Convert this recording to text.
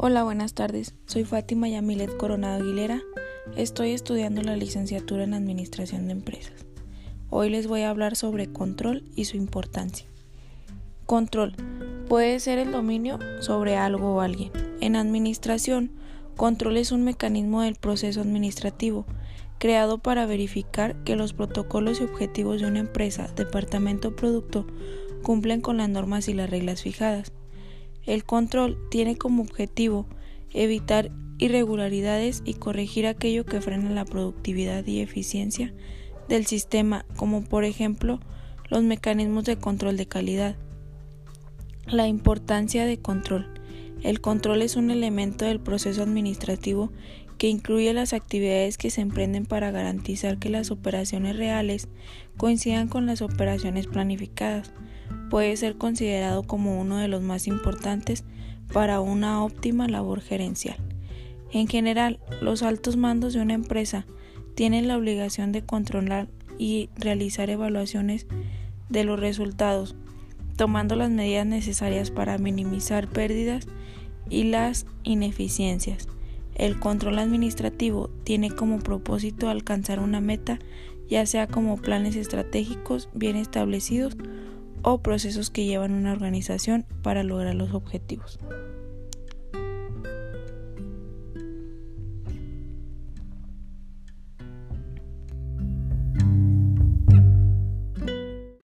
Hola, buenas tardes. Soy Fátima Yamilet Coronado Aguilera. Estoy estudiando la licenciatura en Administración de Empresas. Hoy les voy a hablar sobre control y su importancia. Control puede ser el dominio sobre algo o alguien. En administración, control es un mecanismo del proceso administrativo creado para verificar que los protocolos y objetivos de una empresa, departamento o producto cumplen con las normas y las reglas fijadas. El control tiene como objetivo evitar irregularidades y corregir aquello que frena la productividad y eficiencia del sistema, como por ejemplo los mecanismos de control de calidad. La importancia de control. El control es un elemento del proceso administrativo que incluye las actividades que se emprenden para garantizar que las operaciones reales coincidan con las operaciones planificadas puede ser considerado como uno de los más importantes para una óptima labor gerencial. En general, los altos mandos de una empresa tienen la obligación de controlar y realizar evaluaciones de los resultados, tomando las medidas necesarias para minimizar pérdidas y las ineficiencias. El control administrativo tiene como propósito alcanzar una meta, ya sea como planes estratégicos bien establecidos o procesos que llevan una organización para lograr los objetivos.